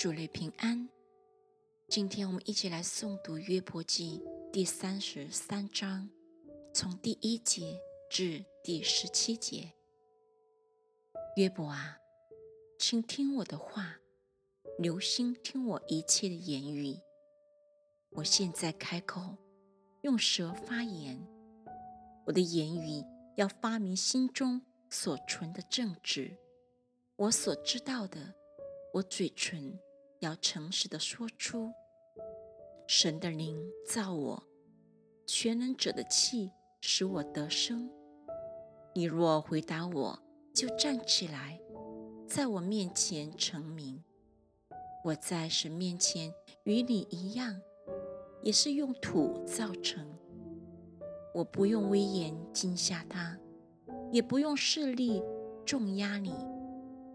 主内平安。今天我们一起来诵读约伯记第三十三章，从第一节至第十七节。约伯啊，请听我的话，留心听我一切的言语。我现在开口，用舌发言，我的言语要发明心中所存的正直，我所知道的。我嘴唇要诚实的说出，神的灵造我，全能者的气使我得生。你若回答我，就站起来，在我面前成名。我在神面前与你一样，也是用土造成。我不用威严惊吓他，也不用势力重压你。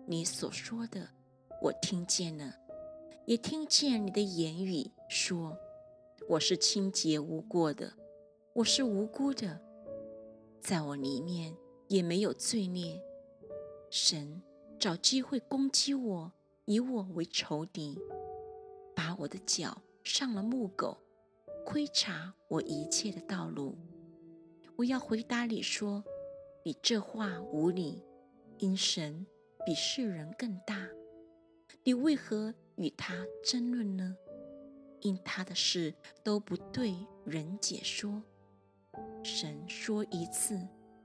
你所说的。我听见了，也听见你的言语说：“我是清洁无过的，我是无辜的，在我里面也没有罪孽。神找机会攻击我，以我为仇敌，把我的脚上了木狗，窥察我一切的道路。我要回答你说：你这话无理，因神比世人更大。”你为何与他争论呢？因他的事都不对人解说。神说一次、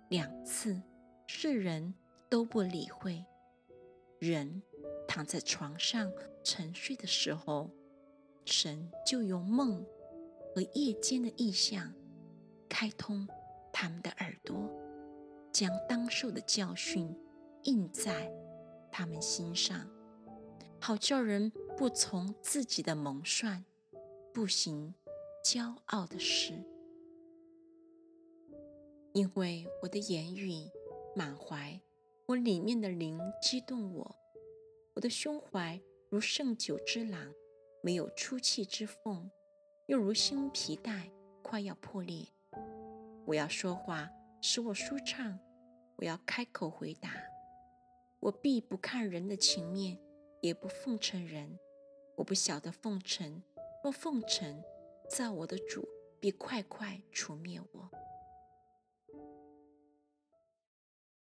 两次，世人都不理会。人躺在床上沉睡的时候，神就用梦和夜间的意象开通他们的耳朵，将当受的教训印在他们心上。好叫人不从自己的谋算，不行骄傲的事。因为我的言语满怀，我里面的灵激动我，我的胸怀如盛酒之囊，没有出气之缝，又如新皮带快要破裂。我要说话，使我舒畅；我要开口回答，我必不看人的情面。也不奉承人，我不晓得奉承。若奉承，造我的主必快快除灭我。